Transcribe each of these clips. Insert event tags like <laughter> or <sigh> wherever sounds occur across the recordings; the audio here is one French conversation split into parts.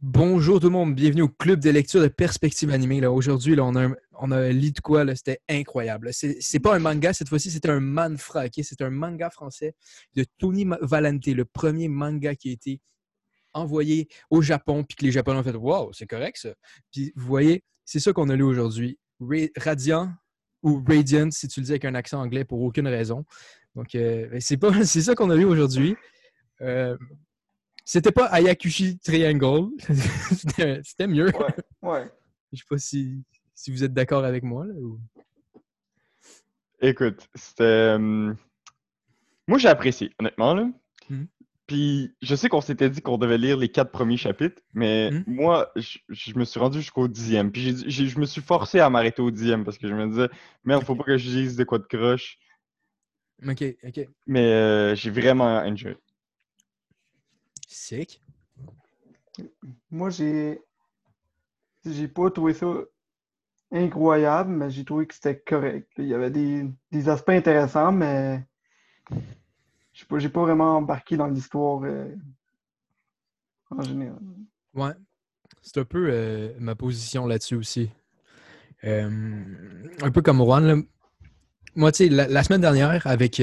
Bonjour tout le monde, bienvenue au club de lecture de perspective animée. Là. Aujourd'hui, là, on, a un, on lu de quoi, c'était incroyable. C'est, pas un manga cette fois-ci, c'était un manfra, ok? C'est un manga français de Tony Valente, le premier manga qui a été envoyé au Japon, puis que les Japonais ont fait Wow, c'est correct ça. Vous voyez, c'est ça qu'on a lu aujourd'hui. Ra- Radiant ou Radiant, si tu le dis avec un accent anglais pour aucune raison. Donc, euh, ben, c'est, pas, <laughs> c'est ça qu'on a lu aujourd'hui. Euh, c'était pas Ayakushi Triangle. <laughs> c'était, mieux. Ouais, ouais. Je sais pas si, si vous êtes d'accord avec moi. Là, ou- Écoute, c'était. euh, Moi, j'ai apprécié, honnêtement, là. Mhm. Puis, je sais qu'on s'était dit qu'on devait lire les quatre premiers chapitres, mais Mhm. moi, je, je me suis rendu jusqu'au dixième. Puis, je me suis forcé à m'arrêter au dixième parce que je me disais, merde, faut pas que je dise de quoi de croche. Ok, ok. Mais euh, j'ai vraiment enjoy. Sick. Moi, j'ai. J'ai pas trouvé ça incroyable, mais j'ai trouvé que c'était correct. Il y avait des, des aspects intéressants, mais. Je pas, j'ai pas vraiment embarqué dans l'histoire euh, en général. Ouais. C'est un peu euh, ma position là-dessus aussi. Euh, un peu comme Juan. là. Moi, tu sais, la, la semaine dernière, avec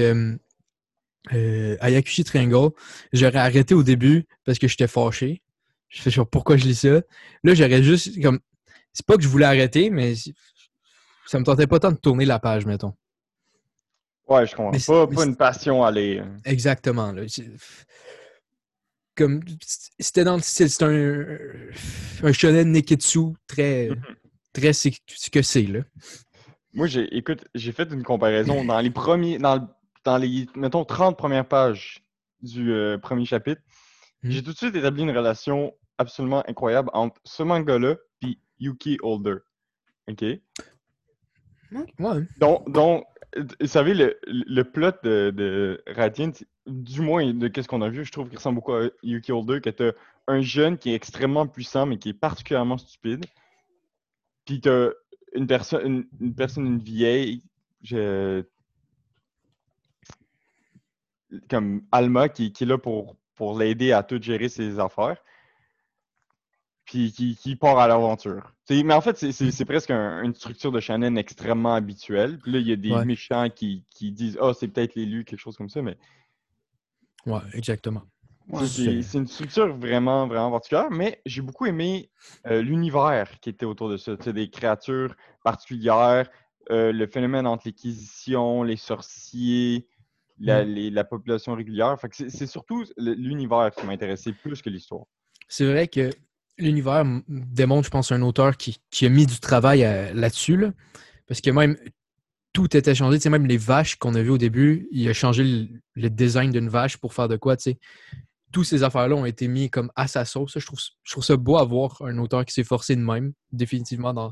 euh, Ayakushi Triangle, j'aurais arrêté au début parce que j'étais fâché. Je sais pas pourquoi je lis ça? Là, j'aurais juste comme. C'est pas que je voulais arrêter, mais ça me tentait pas tant de tourner la page, mettons. Ouais, je comprends. Mais Pas, pas une passion à lire. Exactement. là. Comme c'était dans le style, c'est un, un shonen neketsu <laughs> très, ce que c'est là. Moi, j'ai, écoute, j'ai fait une comparaison dans les premiers, dans, dans les, mettons, 30 premières pages du euh, premier chapitre. Mhm. J'ai tout de suite établi une relation absolument incroyable entre ce manga-là et Yuki Holder. OK? Ouais. Donc, donc vous savez, le, le plot de, de Radiant, du moins de qu'est-ce qu'on a vu, je trouve qu'il ressemble beaucoup à Yuki Holder, que t'as un jeune qui est extrêmement puissant, mais qui est particulièrement stupide. Puis t'as une personne, une, une personne, une vieille, je- comme Alma, qui, qui est là pour, pour l'aider à tout gérer ses affaires. Puis qui, qui part à l'aventure. Mais en fait, c'est- presque un- une structure de shonen extrêmement habituelle. Puis là, il y a des Ouais. méchants qui, qui disent Ah, c'est peut-être l'élu, quelque chose comme ça, mais Ouais, exactement. Ouais. c'est une structure vraiment, vraiment particulière, mais j'ai beaucoup aimé euh, l'univers qui était autour de ça. Tu sais, des créatures particulières, euh, le phénomène entre l'acquisition, les sorciers, la, Mm. les- la population régulière. Fait que c'est surtout l'univers qui m'a intéressé plus que l'histoire. C'est vrai que l'univers démontre, je pense, un auteur qui, qui a mis du travail à- là-dessus. là. parce que même tout était changé. Tu sais, même les vaches qu'on a vues au début, il a changé le, le design d'une vache pour faire de quoi, tu sais. Tous ces affaires-là ont été mis comme à sa sauce. Je trouve, je trouve ça beau à voir un auteur qui s'est forcé de même, définitivement, dans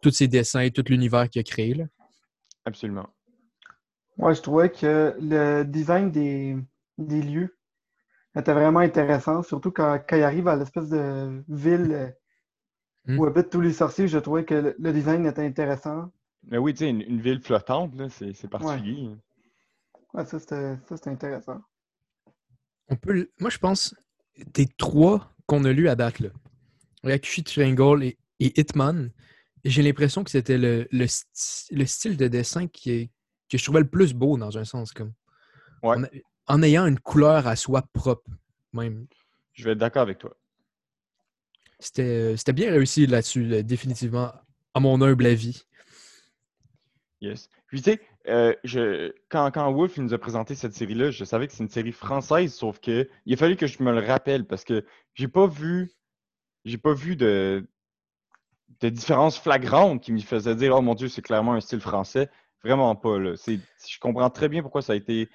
tous ses dessins et tout l'univers qu'il a créé. Là. Absolument. Ouais, je trouvais que le design des, des lieux était vraiment intéressant, surtout quand, quand il arrive à l'espèce de ville euh, Hmm. où habitent tous les sorciers, je trouvais que le, le design était intéressant. Mais oui, tu sais, une, une ville flottante, là, c'est c'est particulier. Ouais, ça, c'était ça, c'était intéressant. On peut, moi, je pense des trois qu'on a lus à date, là, Triangle et, et Hitman, j'ai l'impression que c'était le, le, sti- le style de dessin qui est, que je trouvais le plus beau dans un sens. Comme, Ouais. en, a- en ayant une couleur à soi propre, même. Je vais être d'accord avec toi. C'était c'était bien réussi là-dessus, là, définitivement, à mon humble avis. Yes. Puis tu sais, euh, je, quand, quand Wolf il nous a présenté cette série-là, je savais que c'est une série française, sauf que il a fallu que je me le rappelle parce que j'ai pas vu j'ai pas vu de, de différence flagrante qui me faisait dire Oh mon Dieu, c'est clairement un style français. Vraiment pas. Là. Je comprends très bien pourquoi ça a été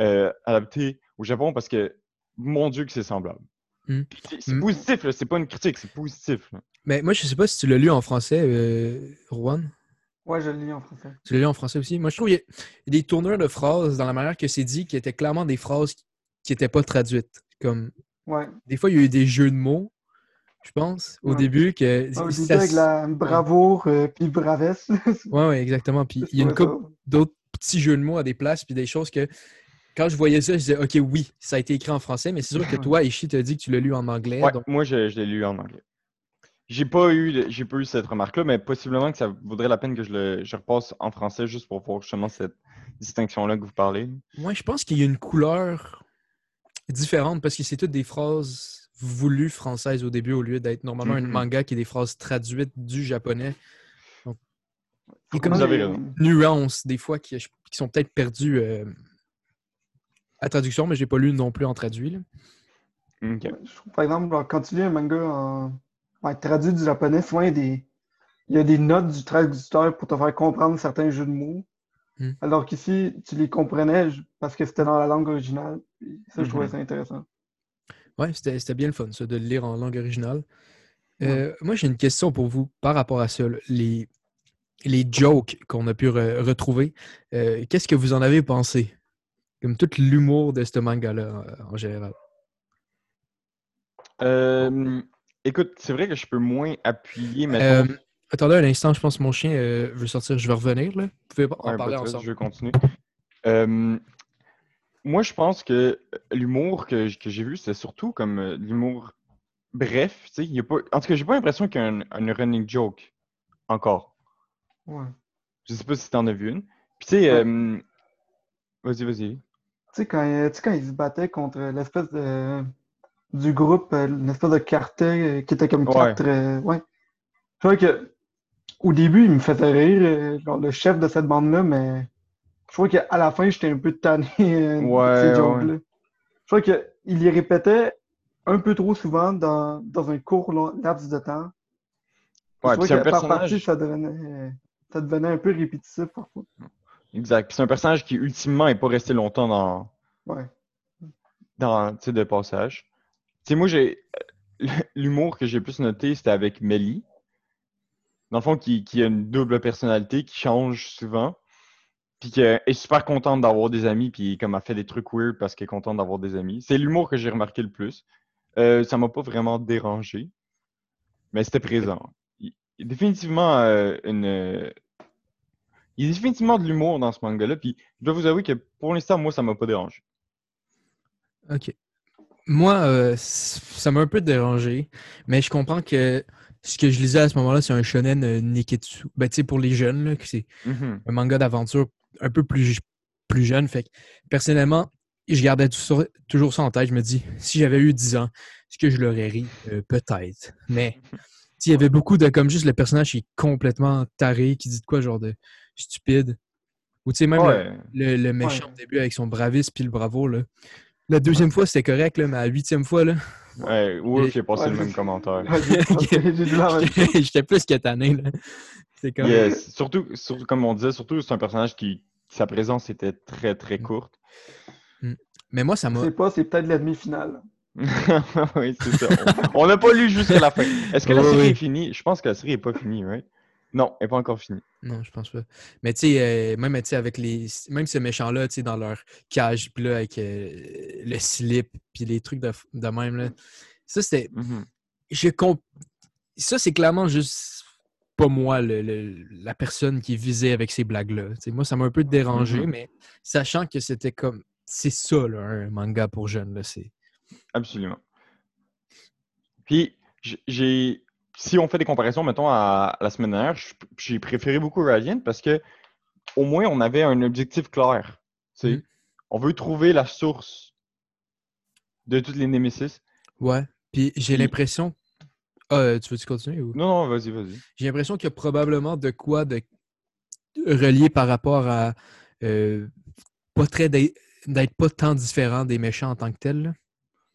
euh, adapté au Japon parce que mon Dieu que c'est semblable. Mm. Puis C'est, c'est Mm. positif, là, c'est pas une critique, c'est positif. là. Mais moi, je sais pas si tu l'as lu en français, euh, Rowan. Ouais, je le lis en français. Tu l'as lu en français aussi? Moi, je trouve qu'il y, a il y a des tourneurs de phrases dans la manière que c'est dit qui étaient clairement des phrases qui n'étaient pas traduites. Comme Ouais. des fois, il y a eu des jeux de mots, je pense, au Ouais. début que. Ah, au ça début, avec la bravoure euh, puis bravesse. <laughs> Ouais, ouais, exactement. Puis il y a une couple d'autres petits jeux de mots à des places, puis des choses que quand je voyais ça, je disais, OK, oui, ça a été écrit en français, mais c'est sûr que toi, Ishi, t'as dit que tu l'as lu en anglais. Ouais, donc- moi, je, je l'ai lu en anglais. J'ai pas eu, j'ai pas eu cette remarque-là, mais possiblement que ça vaudrait la peine que je le je repasse en français juste pour voir justement cette distinction-là que vous parlez. Moi, je pense qu'il y a une couleur différente parce que c'est toutes des phrases voulues françaises au début au lieu d'être normalement un Mhm. manga qui est des phrases traduites du japonais. Donc, il y a comme Vous des nuances des fois qui, qui sont peut-être perdues euh, à traduction, mais je n'ai pas lu non plus en traduit. là. Ok. Je trouve, par exemple, quand tu lis un manga en ouais, traduit du japonais, souvent il y a des, il y a des notes du traducteur pour te faire comprendre certains jeux de mots. Hmm. Alors qu'ici, tu les comprenais parce que c'était dans la langue originale. Ça, je trouvais Mhm. ça intéressant. Ouais, c'était bien le fun, ça, de le lire en langue originale. Euh, moi, j'ai une question pour vous par rapport à ça. Les, les jokes qu'on a pu re- retrouver, euh, qu'est-ce que vous en avez pensé? Comme tout l'humour de ce manga-là, euh, en général. Euh, écoute, c'est vrai que je peux moins appuyer, Euh, attendez un instant, je pense que mon chien veut sortir. Je vais revenir. Là. Vous pouvez en parler ensemble. je vais continuer. Euh, moi, je pense que l'humour que, que j'ai vu, c'est surtout comme euh, l'humour bref. y a pas... En tout cas, j'ai pas l'impression qu'il y a un, un running joke encore. Ouais. Je sais pas si t'en as vu une. Puis tu sais, Ouais. euh, vas-y, vas-y. Tu sais, quand, euh, tu sais, quand ils se battaient contre l'espèce de du groupe, euh, l'espèce de cartel euh, qui était comme Ouais. quatre. euh, ouais. Je trouvais que au début, il me faisait rire, euh, genre, le chef de cette bande-là, mais je crois qu'à la fin, j'étais un peu tanné euh, <laughs> de Ouais, ces ouais. jokes-là. Je crois qu'il les répétait un peu trop souvent dans, dans un court long- laps de temps. Ouais, c'est un que par personnage. partie, ça devenait, ça devenait un peu répétitif parfois. Exact. C'est un personnage qui, ultimement, n'est pas resté longtemps dans, Ouais. dans, tu sais, de passage. Tu sais, moi, j'ai. L'humour que j'ai plus noté, c'était avec Melly. Dans le fond, qui, qui a une double personnalité, qui change souvent. Puis qui est super contente d'avoir des amis, puis comme elle fait des trucs weird parce qu'elle est contente d'avoir des amis. C'est l'humour que j'ai remarqué le plus. Euh, ça m'a pas vraiment dérangé, mais c'était présent. Il il y a définitivement euh, une. euh, Il y a définitivement de l'humour dans ce manga-là, puis je dois vous avouer que pour l'instant, moi, ça m'a pas dérangé. OK. Moi, euh, ça m'a un peu dérangé, mais je comprends que ce que je lisais à ce moment-là, c'est un shonen euh, Niketsu. Ben, tu sais, pour les jeunes, c'est Mhm. un manga d'aventure un peu plus, plus jeune. Fait que, personnellement, je gardais tout ça- toujours ça en tête. Je me dis, si j'avais eu 10 ans, est-ce que je l'aurais ri? Euh, Peut-être. Mais il y avait beaucoup de, comme juste le personnage qui est complètement taré, qui dit de quoi, genre de stupide. Ou tu sais, même le- Ouais. le, le méchant Ouais. au début avec son bravis puis le bravo, là. La deuxième fois, c'était correct, là, mais la huitième fois, là, Ouais, Wolf, il a passé Ouais, le même commentaire. Ouais, j'ai j'ai <laughs> j'étais plus que tanné, là. C'est comme... Yes. Surtout, surtout, comme on disait, surtout, c'est un personnage qui, sa présence était très, très Mm. courte. Mais moi, ça Je m'a... sais pas, c'est peut-être la demi-finale. <laughs> oui, c'est ça. On n'a pas lu jusqu'à la fin. Est-ce que la série oui. est finie? Je pense que la série n'est pas finie, right? Non, elle n'est pas encore finie. Non, je pense pas. Mais tu sais, euh, même avec les. Même ces méchants-là, tu sais, dans leur cage, puis là, avec euh, le slip, puis les trucs de, de même, là. Ça, c'était. Mhm. Je comp- Ça, c'est clairement juste pas moi, le- le- la personne qui visait avec ces blagues-là. Moi, ça m'a un peu dérangé, Mhm. mais sachant que c'était comme. C'est ça, là, un manga pour jeunes, là. C'est. Absolument. Puis, j'ai. Si on fait des comparaisons, mettons, à la semaine dernière, j'ai préféré beaucoup Radiant parce que au moins on avait un objectif clair. sais. Mhm. On veut trouver la source de toutes les Némésis. Ouais. Puis j'ai l'impression. Ah, euh, tu veux-tu continuer ou? Non, non, vas-y, vas-y. J'ai l'impression qu'il y a probablement de quoi de relié par rapport à euh, pas très d'être pas tant différent des méchants en tant que tels.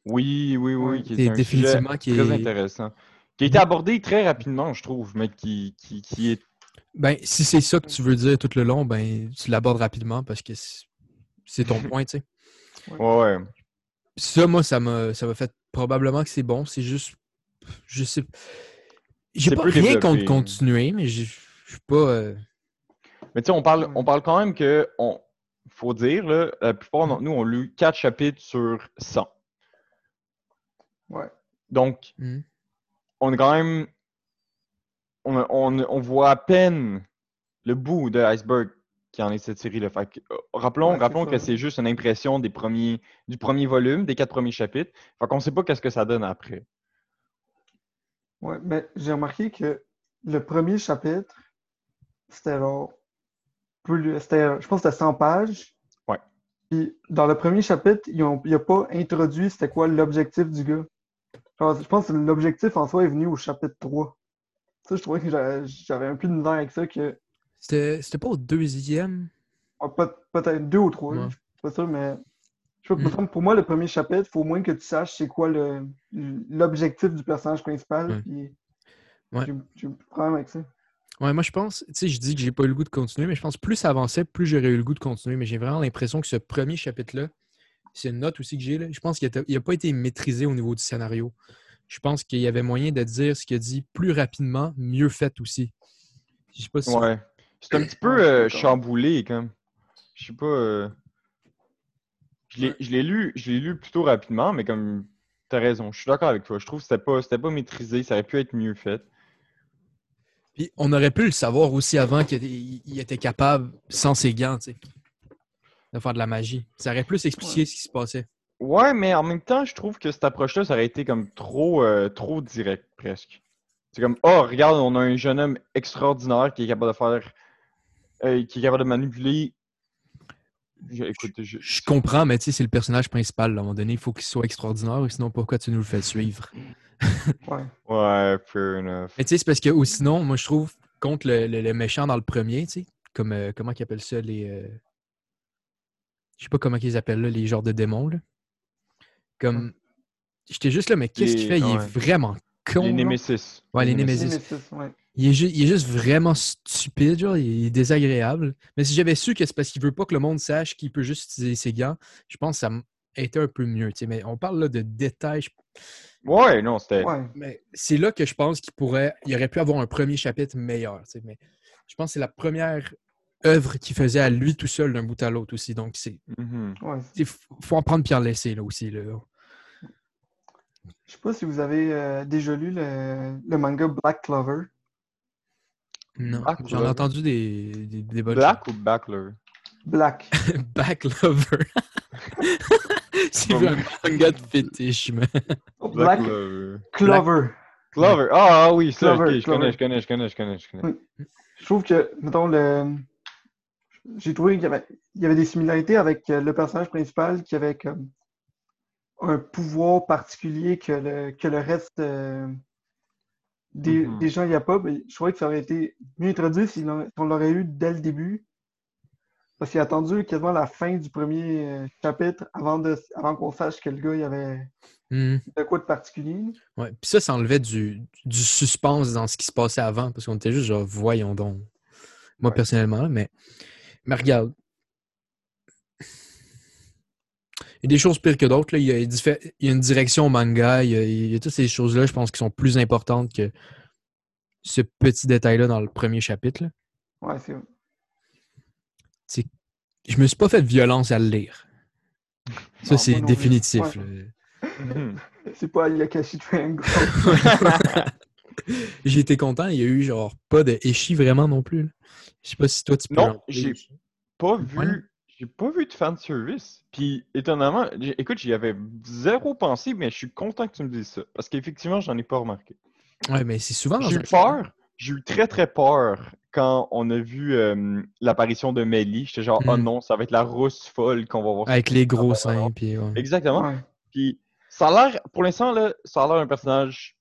Oui, oui, oui, qui C'est est un définitivement sujet qui très est- intéressant. Qui a été abordé très rapidement, je trouve, mais qui, qui, qui est. Ben, si c'est ça que tu veux dire tout le long, ben tu l'abordes rapidement parce que c'est- ton <laughs> point, tu sais. Ouais. Ça, moi, ça m'a ça m'a fait probablement que c'est bon. C'est juste. Je sais. J'ai pas rien développé. contre continuer, mais je je suis pas. euh, Mais tu sais, on parle, Ouais. on parle quand même que, on, faut dire, là, la plupart d'entre nous ont lu 4 chapitres sur 100. Ouais. Donc, hmm. on est quand même. On, on, on voit à peine le bout de l'iceberg qui en est cette série-là. Fait que, euh, rappelons Ouais, rappelons que c'est juste une impression des premiers, du premier volume, des quatre premiers chapitres. Fait qu'on sait pas qu'est-ce que ça donne après. Ouais, mais j'ai remarqué que le premier chapitre, c'était genre plus, c'était, je pense que c'était 100 pages. Ouais. Puis dans le premier chapitre, ils ont, il a pas introduit c'était quoi l'objectif du gars. Genre, je pense que l'objectif en soi est venu au chapitre 3. Ça, je trouvais que j'avais j'avais un peu de misère avec ça, que C'était c'était pas au deuxième? ah, peut- peut-être deux ou trois, Ouais. je suis pas sûr, mais je sais pas, Mm. pour moi, le premier chapitre, il faut au moins que tu saches c'est quoi le, l'objectif du personnage principal. Ouais. Puis Ouais. j'ai un problème avec ça. Ouais, moi je pense, tu sais, je dis que j'ai pas eu le goût de continuer, mais je pense que plus ça avançait, plus j'aurais eu le goût de continuer. Mais j'ai vraiment l'impression que ce premier chapitre-là, c'est une note aussi que j'ai là. Je pense qu'il n'a pas été maîtrisé au niveau du scénario. Je pense qu'il y avait moyen de dire ce qu'il a dit plus rapidement, mieux fait aussi. Je sais pas si. Ouais. C'est un petit peu Ouais, je suis euh, chamboulé, comme. Je sais pas. euh, Je l'ai lu, je l'ai lu plutôt rapidement, mais comme. T'as raison, je suis d'accord avec toi. Je trouve que c'était pas, c'était pas maîtrisé, ça aurait pu être mieux fait. Puis on aurait pu le savoir aussi avant qu'il il- il était capable, sans ses gants, de faire de la magie. Ça aurait plus expliqué Ouais. ce qui se passait. Ouais, mais en même temps, je trouve que cette approche-là, ça aurait été comme trop, euh, trop direct, presque. C'est comme, oh, regarde, on a un jeune homme extraordinaire qui est capable de faire. euh, qui est capable de manipuler. Je- écoute, je. Je comprends, mais tu sais, c'est le personnage principal. là. À un moment donné, il faut qu'il soit extraordinaire, sinon pourquoi tu nous le fais suivre? <laughs> Ouais. Ouais, fair enough. Mais tu sais, c'est parce que, ou sinon, moi, je trouve, contre le, le- le méchant dans le premier, tu sais, comme, euh, comment ils appellent ça, les... euh, Je sais pas comment ils appellent là, les genres de démons, là. Comme... J'étais juste là, mais qu'est-ce qu'il Les- fait? Il est vraiment con, Les là. Nemesis. Ouais, les. Nemesis, ouais. Il est, ju- il est juste vraiment stupide, genre, il est désagréable. Mais si j'avais su que c'est parce qu'il veut pas que le monde sache qu'il peut juste utiliser ses gants, je pense que ça été un peu mieux, tu sais. Mais on parle là de détails, je Ouais, non, c'était. Ouais. Mais c'est là que je pense qu'il pourrait, il aurait pu avoir un premier chapitre meilleur. tu sais, Mais je pense que c'est la première œuvre qu'il faisait à lui tout seul d'un bout à l'autre aussi. Donc, c'est. Ouais. il faut en prendre en laisser là aussi. Là. Je sais pas si vous avez euh, déjà lu le, le manga Black Clover. Non, j'en ai entendu des, des, des bonnes Black ou Backler? Black. <laughs> choses. Back Lover. <laughs> c'est un manga de fétiche, mais... Black Clover. Clover. Clover. Ah, ah oui, ça, Clover, je Clover. connais, je connais, je connais, je connais, je connais. Je trouve que, mettons, le... j'ai trouvé qu'il y avait, il y avait des similarités avec euh, le personnage principal qui avait comme un pouvoir particulier que le, que le reste euh, des, Mhm. des gens n'y a pas. Mais je trouvais que ça aurait été mieux introduit si on l'aurait eu dès le début. Parce qu'il a attendu quasiment la fin du premier euh, chapitre avant, de, avant qu'on sache que le gars il avait Hmm. de quoi de particulier. Ouais. Puis ça, ça enlevait du, du suspense dans ce qui se passait avant, parce qu'on était juste genre, voyons donc. Moi, Ouais. personnellement, mais, mais regarde. Il y a des choses pires que d'autres. Il, y a diffé- il y a une direction au manga, il y a, il y a toutes ces choses-là, je pense, qui sont plus importantes que ce petit détail-là dans le premier chapitre. là. Ouais, c'est Je me suis pas fait de violence à le lire. Ça, c'est définitif. Ouais. <laughs> c'est pas Yakashi Triangle. <laughs> J'ai été content. Il y a eu genre pas de échi vraiment non plus. Je sais pas si toi tu peux. Non, j'ai pas Ouais. vu. J'ai pas vu de fanservice. Puis, étonnamment, écoute, j'y avais zéro pensé, mais je suis content que tu me dises ça. Parce qu'effectivement, j'en ai pas remarqué. Ouais, mais c'est souvent. J'ai un- eu peur. J'ai eu très très peur quand on a vu euh, l'apparition de Melly. J'étais genre, oh Mm. non, ça va être la rousse folle qu'on va voir. Avec les gros seins. Puis, ouais. Exactement. Ouais. Puis ça a l'air, pour l'instant, là, ça a l'air d'un personnage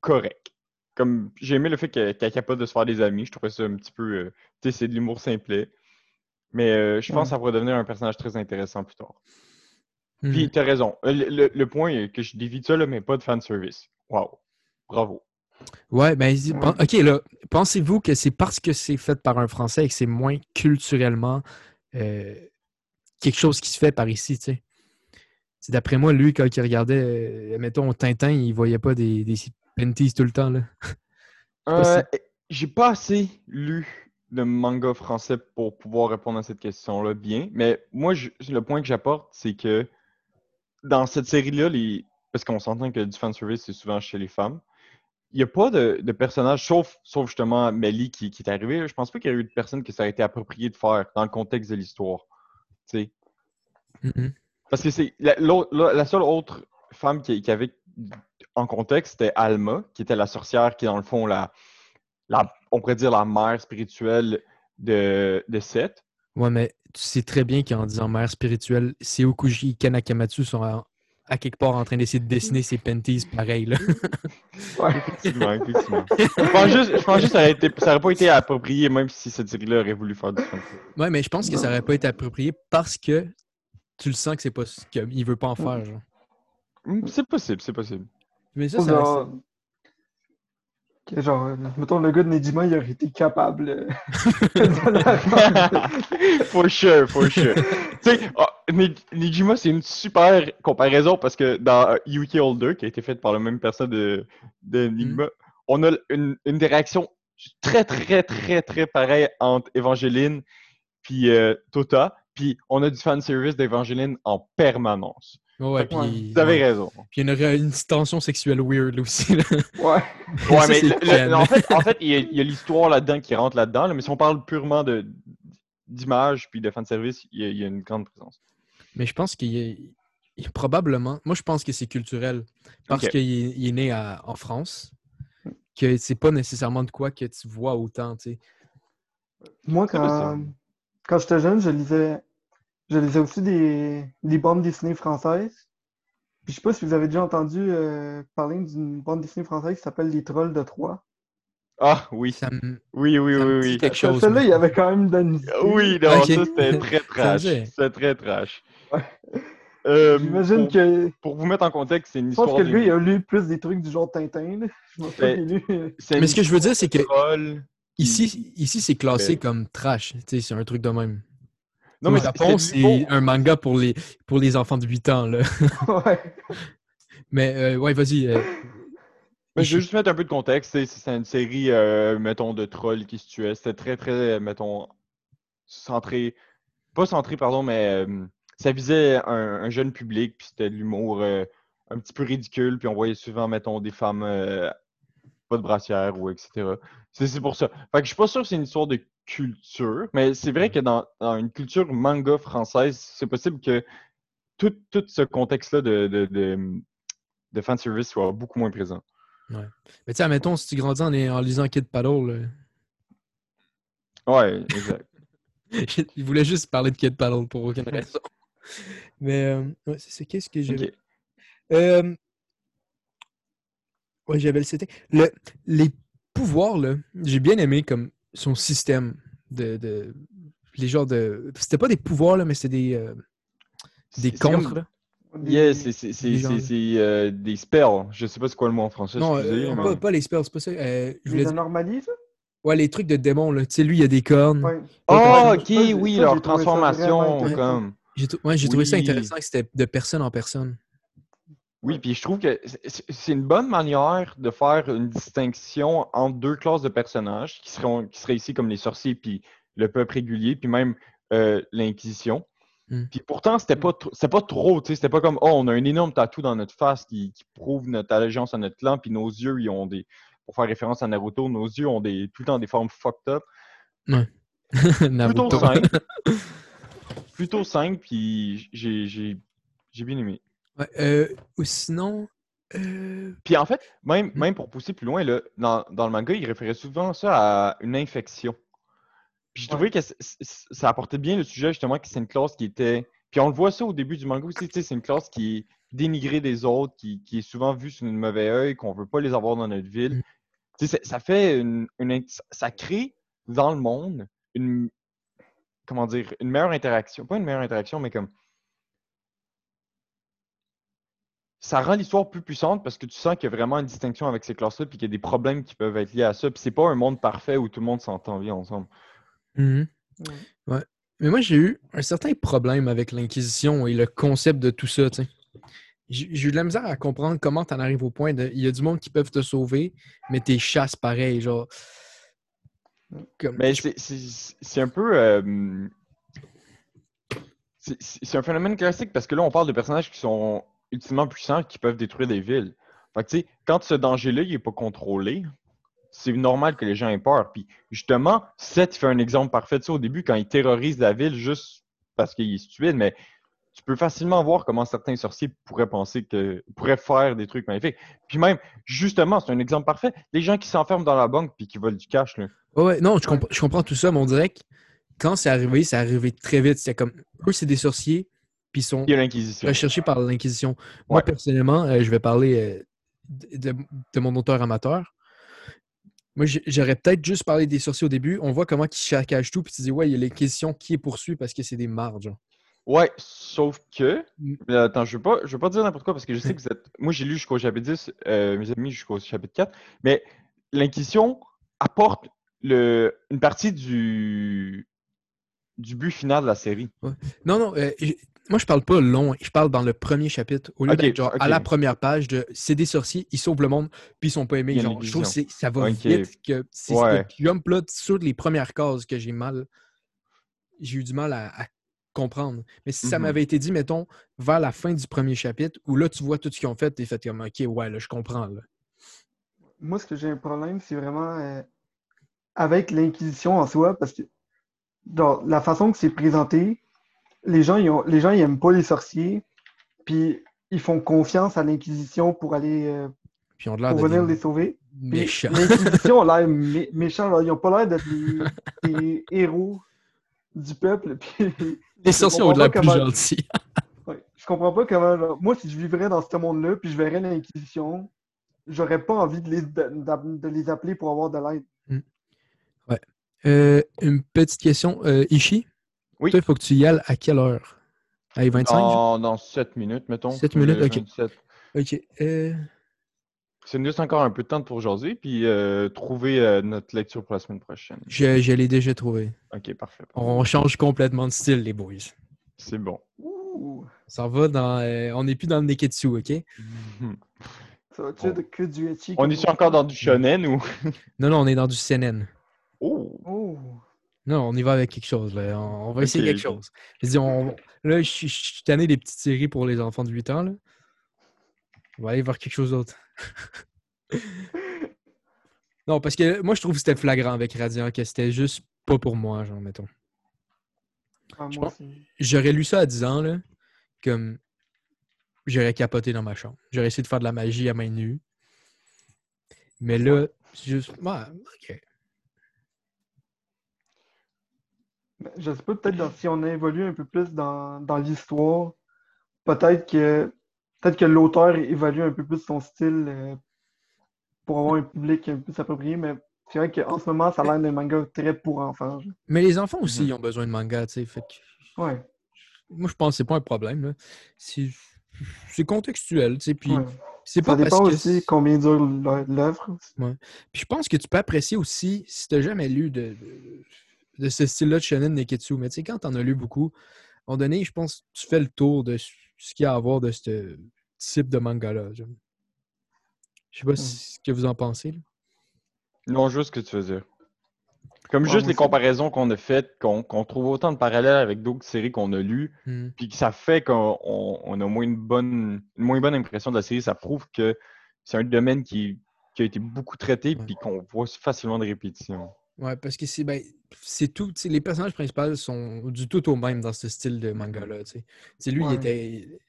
correct. Comme j'ai aimé le fait qu'elle qu'elle est capable de se faire des amis. Je trouvais ça un petit peu. euh, tu sais, c'est de l'humour simplet. Mais euh, je pense Ouais. que ça pourrait devenir un personnage très intéressant plus tard. Mhm. Puis t'as raison. Euh, Le, le- le point est que je dévie de ça, là, mais pas de fanservice. Wow. Bravo. Ouais, ben, ok, là, pensez-vous que c'est parce que c'est fait par un Français et que c'est moins culturellement euh, quelque chose qui se fait par ici, tu sais? C'est d'après moi, lui, quand il regardait, euh, mettons, Tintin, il voyait pas des, des panties tout le temps, là. <laughs> pas Euh, J'ai pas assez lu de manga français pour pouvoir répondre à cette question-là bien. Mais moi, je- le point que j'apporte, c'est que dans cette série-là, les... parce qu'on s'entend que du fanservice, c'est souvent chez les femmes, il n'y a pas de, de personnage, sauf, sauf justement Melly qui, qui est arrivé. Je pense pas qu'il y a eu de personne que ça a été approprié de faire dans le contexte de l'histoire. Tu sais. Mhm. Parce que c'est la, l'autre- la- la seule autre femme qui, qui avait en contexte, c'était Alma, qui était la sorcière qui dans le fond la, la on pourrait dire la mère spirituelle de, de Seth. Ouais, mais tu sais très bien qu'en disant mère spirituelle, Seokuji et Ken Akamatsu sont à quelque part en train d'essayer de dessiner ses panties pareil. Là. <laughs> Ouais. Effectivement, effectivement. <laughs> je pense juste, je pense juste que ça aurait, été- ça aurait pas été approprié même si cette série-là aurait voulu faire du fun. Ouais, mais je pense que ça aurait pas été approprié parce que tu le sens que c'est pas qu'il veut pas en faire. Genre. Hmm, C'est possible, c'est possible. Mais ça, ça que genre, mettons, le gars de Nejima, il aurait été capable. euh, <laughs> for sure, for sure. tu sais, Nijima, c'est une super comparaison parce que dans euh, Yuki Holder, qui a été faite par la même personne de, de Nigma, on a une, une des réactions très, très, très, très pareilles entre Evangeline puis euh, Tota. Puis on a du fanservice d'Evangeline en permanence. Ouais, puis, Vous avez ouais. raison. Puis il y en aurait une tension sexuelle weird là, aussi. là. Ouais. Ouais, <laughs> Ça, mais le- le- en fait, en fait, il y a, y a l'histoire là-dedans qui rentre là-dedans, là, mais si on parle purement de d'image puis de fanservice, il y, a, il y a une grande présence. Mais je pense qu'il est, il est probablement. Moi, je pense que c'est culturel. Parce qu'il est, il est né à- en France. Que c'est pas nécessairement de quoi que tu vois autant, tu sais. Moi, quand, quand j'étais jeune, je lisais, je lisais aussi des, des bandes dessinées françaises. Puis je sais pas si vous avez déjà entendu euh, parler d'une bande dessinée française qui s'appelle Les Trolls de Troyes. Ah oui, Ça me- oui, oui, ça me oui, dit oui. quelque chose. Celle-là, mais- il y avait quand même nudité. Oui, non, ça c'était <laughs> très trash. C'était très trash. Ouais. Euh, J'imagine pour, que. pour vous mettre en contexte, c'est une Je pense histoire que gars, il a lu plus des trucs du genre Tintin. Là. Je pense pas Ben, lu. Mais ce que je veux histoire dire, c'est que troll. Ici, ici c'est classé Mais- comme trash. C'est un truc de même. Non, Au mais Japon, c'est c'est un manga pour les, pour les enfants de 8 ans. Là. <laughs> Ouais. Mais euh, ouais, vas-y. euh, Mais je vais juste mettre un peu de contexte. C'est une série, euh, mettons, de trolls qui se tuaient. C'était très, très, mettons, centré. Pas centré, pardon, mais euh, ça visait un, un jeune public, puis c'était de l'humour euh, un petit peu ridicule, puis on voyait souvent, mettons, des femmes euh, pas de brassière ou etc. C'est pour ça. Fait que je suis pas sûr que c'est une histoire de culture, mais c'est vrai que dans, dans une culture manga française, c'est possible que tout, tout ce contexte-là de, de, de, de fanservice soit beaucoup moins présent. Mais tu sais, admettons, si tu grandis en, en lisant Kid Paddle, là, Ouais, exact. <laughs> il voulait juste parler de Kid Paddle pour aucune raison. <laughs> Mais euh, ouais, c'est qu'est-ce que. Euh, Ouais, j'avais le les pouvoirs, là, j'ai bien aimé comme son système de. de les genres de. C'était pas des pouvoirs, là, mais c'était des, euh, des contres. là. Yeah, c'est euh, des spells. Je sais pas c'est quoi le mot en français. Non, euh, pas, pas les spells, c'est pas ça. Euh, je dire- anomalies, ça? Ouais, les trucs de démons, là. Tu sais, lui, il y a des cornes. Ouais. Oh, ok, oui, leur j'ai trouvé ça transformation, vraiment intéressant. comme. J'ai trou- ouais, j'ai trouvé ça intéressant que c'était de personne en personne. Oui, puis je trouve que c'est- une bonne manière de faire une distinction entre deux classes de personnages qui seront qui seraient ici comme les sorciers puis le peuple régulier, puis même euh, l'Inquisition. Hmm. Puis pourtant, c'était pas, tr- c'était pas trop, tu sais, c'était pas comme, oh, on a un énorme tatou dans notre face qui, qui prouve notre allégeance à notre clan, puis nos yeux, ils ont des, pour faire référence à Naruto, nos yeux ont des, tout le temps des formes fucked up. <laughs> Plutôt Naruto. simple. <laughs> Plutôt simple, puis j'ai, j'ai, j'ai bien aimé. Ouais, euh, ou sinon. euh, Puis en fait, même, Hmm. même pour pousser plus loin, là, dans, dans le manga, il référait souvent ça à une infection. Puis je Ouais. trouvais que c- c- ça apportait bien le sujet, justement, que c'est une classe qui était. Puis on le voit ça au début du manga aussi, tu sais, c'est une classe qui est dénigrée des autres, qui, qui est souvent vue sous un mauvais œil, qu'on veut pas les avoir dans notre ville. Mm. Tu sais, ça- fait une, ça crée dans le monde une comment dire une meilleure interaction. Pas une meilleure interaction, mais comme ça rend l'histoire plus puissante parce que tu sens qu'il y a vraiment une distinction avec ces classes-là, puis qu'il y a des problèmes qui peuvent être liés à ça. Puis c'est pas un monde parfait où tout le monde s'entend bien ensemble. mhm. Ouais. Ouais. Mais moi, j'ai eu un certain problème avec l'Inquisition et le concept de tout ça. J'ai eu de la misère à comprendre comment t'en arrives au point de. Il y a du monde qui peuvent te sauver, mais t'es chasses pareil, genre. Comme, Mais je- c'est- un peu. euh, c'est un phénomène classique parce que là, on parle de personnages qui sont ultimement puissants qui peuvent détruire des villes. Fait que, quand ce danger-là, n'est pas contrôlé, c'est normal que les gens aient peur. Puis, justement, Seth fait un exemple parfait de ça au début quand il terrorise la ville juste parce qu'il est stupide, mais tu peux facilement voir comment certains sorciers pourraient penser que pourraient faire des trucs magnifiques. Puis même, justement, c'est un exemple parfait. Les gens qui s'enferment dans la banque puis qui volent du cash, là. Ouais, non, je, je comprends tout ça, mais on dirait que quand c'est arrivé, c'est arrivé très vite. C'était comme, eux, c'est des sorciers, puis sont Il y a l'Inquisition. recherchés par l'Inquisition. Moi, Ouais. personnellement, euh, je vais parler euh, de, mon auteur amateur. Moi, j'aurais peut-être juste parlé des sorciers au début. On voit comment ils saccagent tout, puis tu dis, ouais, il y a l'Inquisition qui est poursuivie parce que c'est des marges. Ouais, sauf que. Mm. Mais attends, je veux je veux pas dire n'importe quoi parce que je sais que vous êtes. Moi, j'ai lu jusqu'au chapitre 10, euh, mes amis jusqu'au chapitre 4, mais l'Inquisition apporte le, une partie du, du but final de la série. Non, non, euh, moi, je parle pas long. Je parle dans le premier chapitre. Au lieu d'être genre à la première page de c'est des sorciers, ils sauvent le monde, puis ils sont pas aimés. Genre, je trouve que ça va Ok. vite que c'est Ouais. ce jump-là sur les premières cases que j'ai mal. J'ai eu du mal à, à comprendre. Mais si ça Mhm. m'avait été dit, mettons, vers la fin du premier chapitre, où là, tu vois tout ce qu'ils ont fait, t'es fait comme OK, ouais, là, je comprends. Là. Moi, ce que j'ai un problème, c'est vraiment euh, avec l'Inquisition en soi, parce que dans la façon que c'est présenté, les gens, ils ont, les gens, ils aiment pas les sorciers, puis ils font confiance à l'Inquisition pour aller, euh, Puis pour de venir les sauver. Méchants. L'Inquisition a l'air <laughs> mé- méchant, là. Ils ont pas l'air d'être les, les héros du peuple. Puis, Les sorciers ont comprends l'air plus gentils. <laughs> ouais, je comprends pas comment. genre, moi, si je vivrais dans ce monde-là, puis je verrais l'Inquisition, j'aurais pas envie de les, de, de- de les appeler pour avoir de l'aide. Euh, une petite question. Euh, Ishi, Oui. toi, il faut que tu y ailles à quelle heure? À 25? genre? Dans, dans 7 minutes, mettons. Sept minutes, Le ok. 27. OK. Euh, C'est juste encore un peu de temps pour aujourd'hui, puis euh, trouver euh, notre lecture pour la semaine prochaine. je je l'ai déjà trouvé. Ok, parfait. On change complètement de style, les boys. C'est bon. Ouh, On s'en va dans. euh, on n'est plus dans le Neketsu, OK? <laughs> ça va-tu être que du? On est-tu encore dans du shonen ou? Non, non, on est dans du CNN. Oh! Oh, Non, on y va avec quelque chose. Là. On, on va essayer quelque chose. Je dis, on, là, je suis- je suis tanné des petites séries pour les enfants de 8 ans. Là. On va aller voir quelque chose d'autre. <laughs> non, parce que moi, je trouve que c'était flagrant avec Radiant, que c'était juste pas pour moi, genre, mettons. ah. J'aurais lu ça à 10 ans, là, comme j'aurais capoté dans ma chambre. J'aurais essayé de faire de la magie à main nue. Mais là, c'est juste. Ouais, ok. Mais Je sais pas, peut-être si on évolue un peu plus dans, dans l'histoire, peut-être que peut-être que l'auteur évalue un peu plus son style euh, pour avoir un public un peu plus approprié, mais c'est vrai qu'en ce moment, ça a l'air d'un manga très pour enfants. genre. Mais les enfants aussi, ils ont besoin de manga, tu sais. Fait que Ouais, moi, je pense que c'est pas un problème. là. C'est contextuel, tu sais. Puis ouais. c'est Ça pas dépend parce que. aussi combien dure l'œ- l'œuvre. Puis je pense que tu peux apprécier aussi, si tu n'as jamais lu de, de, de ce style-là de shonen Neketsu, mais tu sais, quand tu en as lu beaucoup, à un moment donné, je pense que tu fais le tour de ce qu'il y a à voir de ce type de manga-là. Je sais pas si- ce que vous en pensez. là. Non, juste ce que tu veux dire. Comme Ouais, juste les comparaisons qu'on a faites, qu'on trouve autant de parallèles avec d'autres séries qu'on a lues, Hmm. puis que ça fait qu'on on- on a moins une bonne, une moins bonne impression de la série, ça prouve que c'est un domaine qui, qui a été beaucoup traité, puis qu'on voit facilement des répétitions. Ouais, parce que c'est ben, c'est tout. Les personnages principaux sont du tout au même dans ce style de manga-là. lui, il, était,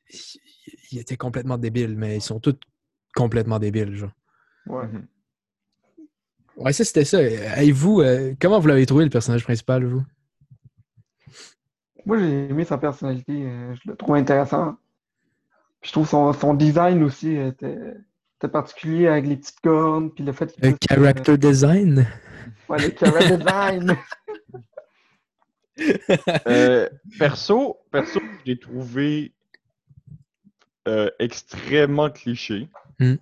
il, il était complètement débile, mais ils sont tous complètement débiles. Genre. Ouais. Mhm. Ouais, ça, c'était ça. Et vous, euh, comment vous l'avez trouvé, le personnage principal, vous? Moi, j'ai aimé sa personnalité. euh, je le trouve intéressant. Puis je trouve son, son design aussi était, était particulier avec les petites cornes, puis le fait qu'il Le puisse, euh, character design? Ouais, le character design. Euh, perso, perso, je l'ai trouvé euh, extrêmement cliché. Mm.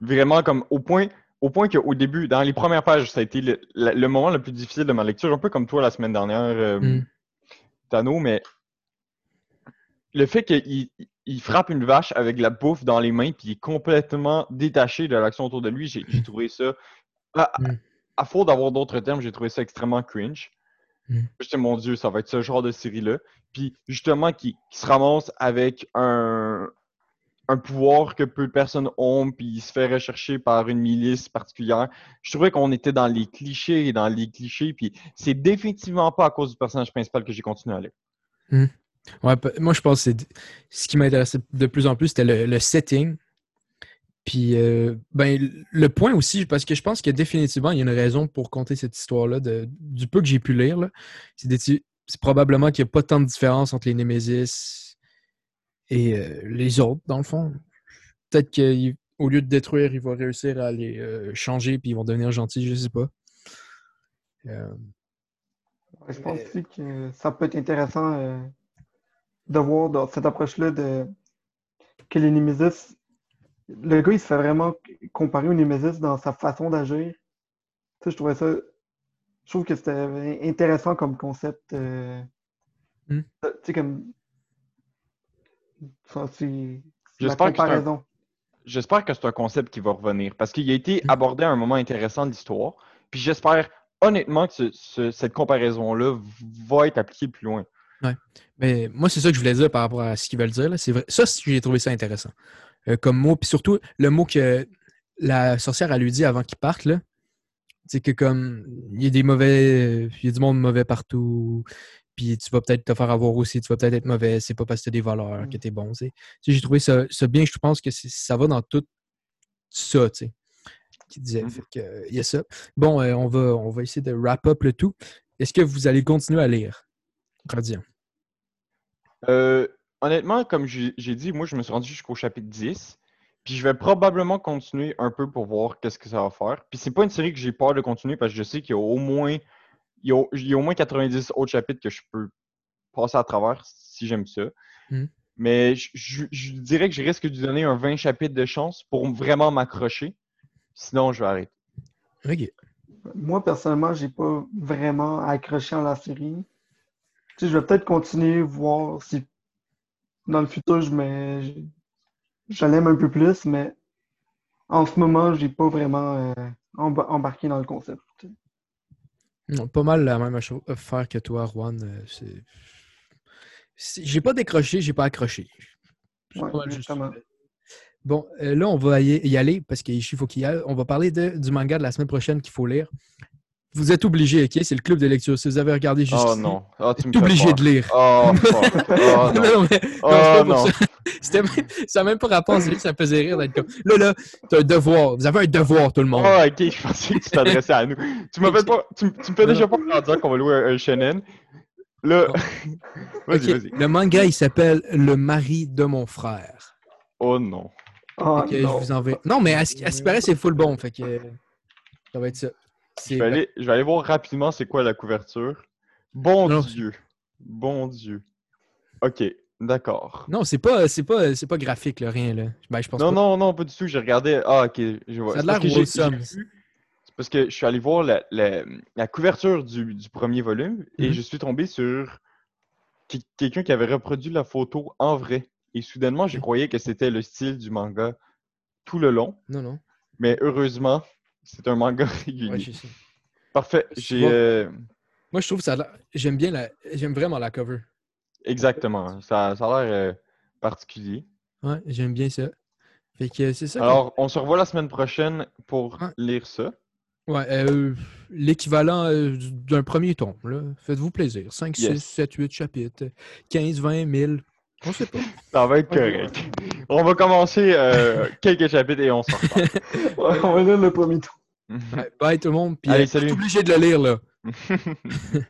Vraiment comme au point, au point qu'au début, dans les premières pages, ça a été le, la- le moment le plus difficile de ma lecture, un peu comme toi la semaine dernière, euh, Mm. Tano, mais le fait qu'il il frappe une vache avec de la bouffe dans les mains puis il est complètement détaché de l'action autour de lui, j'ai trouvé ça. À, Mm. À faute d'avoir d'autres termes, j'ai trouvé ça extrêmement cringe. Mm. J'étais mon Dieu, ça va être ce genre de série-là. Puis justement, qui, qui se ramasse avec un, un pouvoir que peu de personnes ont, puis il se fait rechercher par une milice particulière. Je trouvais qu'on était dans les clichés et dans les clichés, puis c'est définitivement pas à cause du personnage principal que j'ai continué à lire. Ouais, pe- moi, je pense que ce qui m'intéressait de plus en plus, c'était le, le setting. Puis, euh, ben, le point aussi, parce que je pense que définitivement, il y a une raison pour compter cette histoire-là, du peu que j'ai pu lire. C'est probablement qu'il n'y a pas tant de différence entre les Némésis et euh, les autres, dans le fond. Peut-être qu'au lieu de détruire, ils vont réussir à les euh, changer, puis ils vont devenir gentils, je sais pas. Je pense aussi que ça peut être intéressant de voir dans cette approche-là que les Némésis, le gars, il se fait vraiment comparer au Némésis dans sa façon d'agir. Tu sais, je trouvais ça. Je trouve que c'était intéressant comme concept. euh, Hmm. Tu sais, comme. Ça, c'est J'espère que c'est un- comparaison. J'espère que c'est un concept qui va revenir parce qu'il a été Mm. abordé à un moment intéressant de l'histoire. Puis j'espère honnêtement que ce- ce- cette comparaison-là va être appliquée plus loin. Mais moi, c'est ça que je voulais dire par rapport à ce qu'ils veulent dire. là. C'est vrai. Ça, j'ai trouvé ça intéressant. Euh, comme mot, puis surtout le mot que la sorcière a lui dit avant qu'il parte, là, c'est que comme il y a des mauvais, il y a du monde mauvais partout, puis tu vas peut-être te faire avoir aussi, tu vas peut-être être mauvais, c'est pas parce que t'es des voleurs Mm. que t'es bon. tu. Tu sais, J'ai trouvé ça, ça bien, je pense que ça va dans tout ça, tu sais, qu'il disait. Mm. Fait que, euh, il y a ça. Bon, euh, on, va, on va essayer de wrap up le tout. Est-ce que vous allez continuer à lire? Radiant. Euh, honnêtement, comme j'ai dit, moi je me suis rendu jusqu'au chapitre 10. Puis je vais probablement continuer un peu pour voir qu'est-ce que ça va faire. Puis c'est pas une série que j'ai peur de continuer parce que je sais qu'il y a au moins il y a, il y a au moins 90 autres chapitres que je peux passer à travers si j'aime ça. Mm. Mais je, je- je dirais que je risque de lui donner un 20 chapitres de chance pour vraiment m'accrocher. Sinon, je vais arrêter. OK. Moi, personnellement, j'ai pas vraiment accroché à la série. Tu sais, je vais peut-être continuer, voir si dans le futur, je mets, je, l'aime un peu plus, mais en ce moment, j'ai pas vraiment euh, emba- embarqué dans le concept. Non, pas mal la même chose faire que toi, Juan. euh, J'ai pas décroché, j'ai pas accroché. Ouais, pas juste. Bon, euh, là, on va y y aller parce qu'il faut qu'il y aille. On va parler de- du manga de la semaine prochaine qu'il faut lire. Vous êtes obligés, OK? C'est le club de lecture. Si vous avez regardé jusqu'ici, Oh non. Ah, tu vous me êtes fais obligé de lire. Oh. <laughs> Oh <laughs> non. non, mais- Oh non. ça. <laughs> C'était même- ça n'a même pas rapport, c'est juste ça me faisait rire d'être comme. Là, là, t'as un devoir. Vous avez un devoir, tout le monde. Ah, ok, je pensais que tu t'adressais à nous. Tu m'as fait pas. Tu, me fais Non, déjà pas en disant qu'on va louer un, un shonen. Là. Vas-y, Ok, vas-y. Le manga, il s'appelle Le mari de mon frère. Oh non. Fait que non. je vous enverrai. Non, mais à ce, à qui paraît, c'est full bon. Fait que ça va être ça. Je vais, aller, je vais aller voir rapidement c'est quoi la couverture. Bon Non, Dieu. Bon Dieu. Ok, d'accord. Non, c'est pas, c'est pas, c'est pas graphique, là, rien. Là. Ben, je pense Non, pas. non, non, pas du tout. J'ai regardé. Ah, ok, je vois. Ça a C'est l'air C'est parce que je suis allé voir la, la- la couverture du, du premier volume et Mhm. je suis tombé sur quelqu'un qui avait reproduit la photo en vrai. Et soudainement, je croyais que c'était le style du manga tout le long. Non, non. Mais heureusement, c'est un manga <laughs> régulier. Ouais, je sais. Parfait. J'ai. vois. euh, Moi, je trouve que ça J'aime bien la. J'aime vraiment la cover. Exactement. Ça, ça a l'air euh, particulier. Ouais, j'aime bien ça. Fait que euh, c'est ça. Alors, on se revoit la semaine prochaine pour Ouais. lire ça. Ouais, euh, l'équivalent euh, d'un premier tome, là. Faites-vous plaisir. 5, Yes. 6, 7, 8 chapitres. 15, 20, 1000. On sait pas. Ça va être correct. On va commencer euh, quelques chapitres et on s'en. <laughs> Ouais, on va lire le premier tour. Bye tout le monde. Puis, Allez, euh, salut. obligé de le lire, là. <laughs>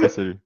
Ouais, salut.